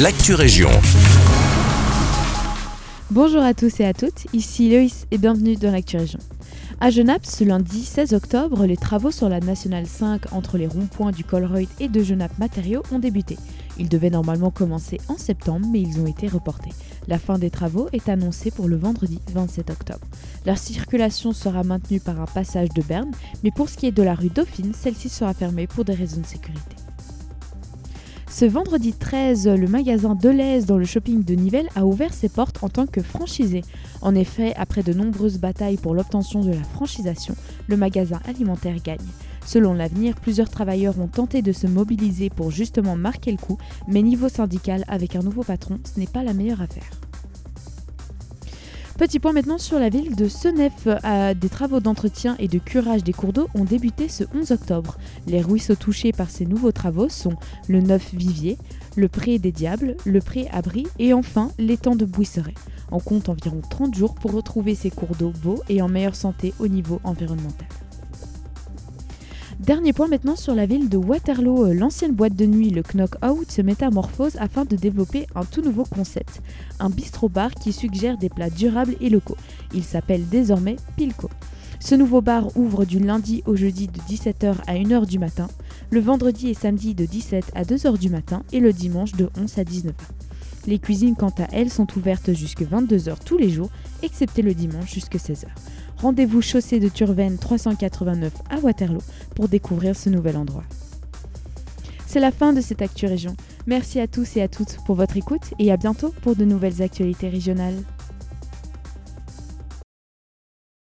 l'actu région. Bonjour à tous et à toutes, ici Loïs et bienvenue dans l'actu région. À Genappe, ce lundi 16 octobre, les travaux sur la Nationale 5 entre les ronds-points du Colreuil et de Genappe Matériaux ont débuté. Ils devaient normalement commencer en septembre, mais ils ont été reportés. La fin des travaux est annoncée pour le vendredi 27 octobre. Leur circulation sera maintenue par un passage de Berne, mais pour ce qui est de la rue Dauphine, celle-ci sera fermée pour des raisons de sécurité. Ce vendredi 13, le magasin Deleuze dans le shopping de Nivelles a ouvert ses portes en tant que franchisé. En effet, après de nombreuses batailles pour l'obtention de la franchisation, le magasin alimentaire gagne. Selon l'avenir, plusieurs travailleurs ont tenté de se mobiliser pour justement marquer le coup, mais niveau syndical, avec un nouveau patron, ce n'est pas la meilleure affaire. Petit point maintenant sur la ville de Senef. Euh, des travaux d'entretien et de curage des cours d'eau ont débuté ce 11 octobre. Les ruisseaux touchés par ces nouveaux travaux sont le Neuf Vivier, le Pré des Diables, le Pré Abri et enfin l'étang de Bouisseret. On compte environ 30 jours pour retrouver ces cours d'eau beaux et en meilleure santé au niveau environnemental. Dernier point maintenant sur la ville de Waterloo. Euh, l'ancienne boîte de nuit, le Knock Out, se métamorphose afin de développer un tout nouveau concept. Un bistrot-bar qui suggère des plats durables et locaux. Il s'appelle désormais Pilco. Ce nouveau bar ouvre du lundi au jeudi de 17h à 1h du matin, le vendredi et samedi de 17 à 2h du matin et le dimanche de 11 à 19h. Les cuisines, quant à elles, sont ouvertes jusque 22h tous les jours, excepté le dimanche jusque 16h. Rendez-vous chaussée de Turven 389 à Waterloo pour découvrir ce nouvel endroit. C'est la fin de cette Actu Région. Merci à tous et à toutes pour votre écoute et à bientôt pour de nouvelles actualités régionales.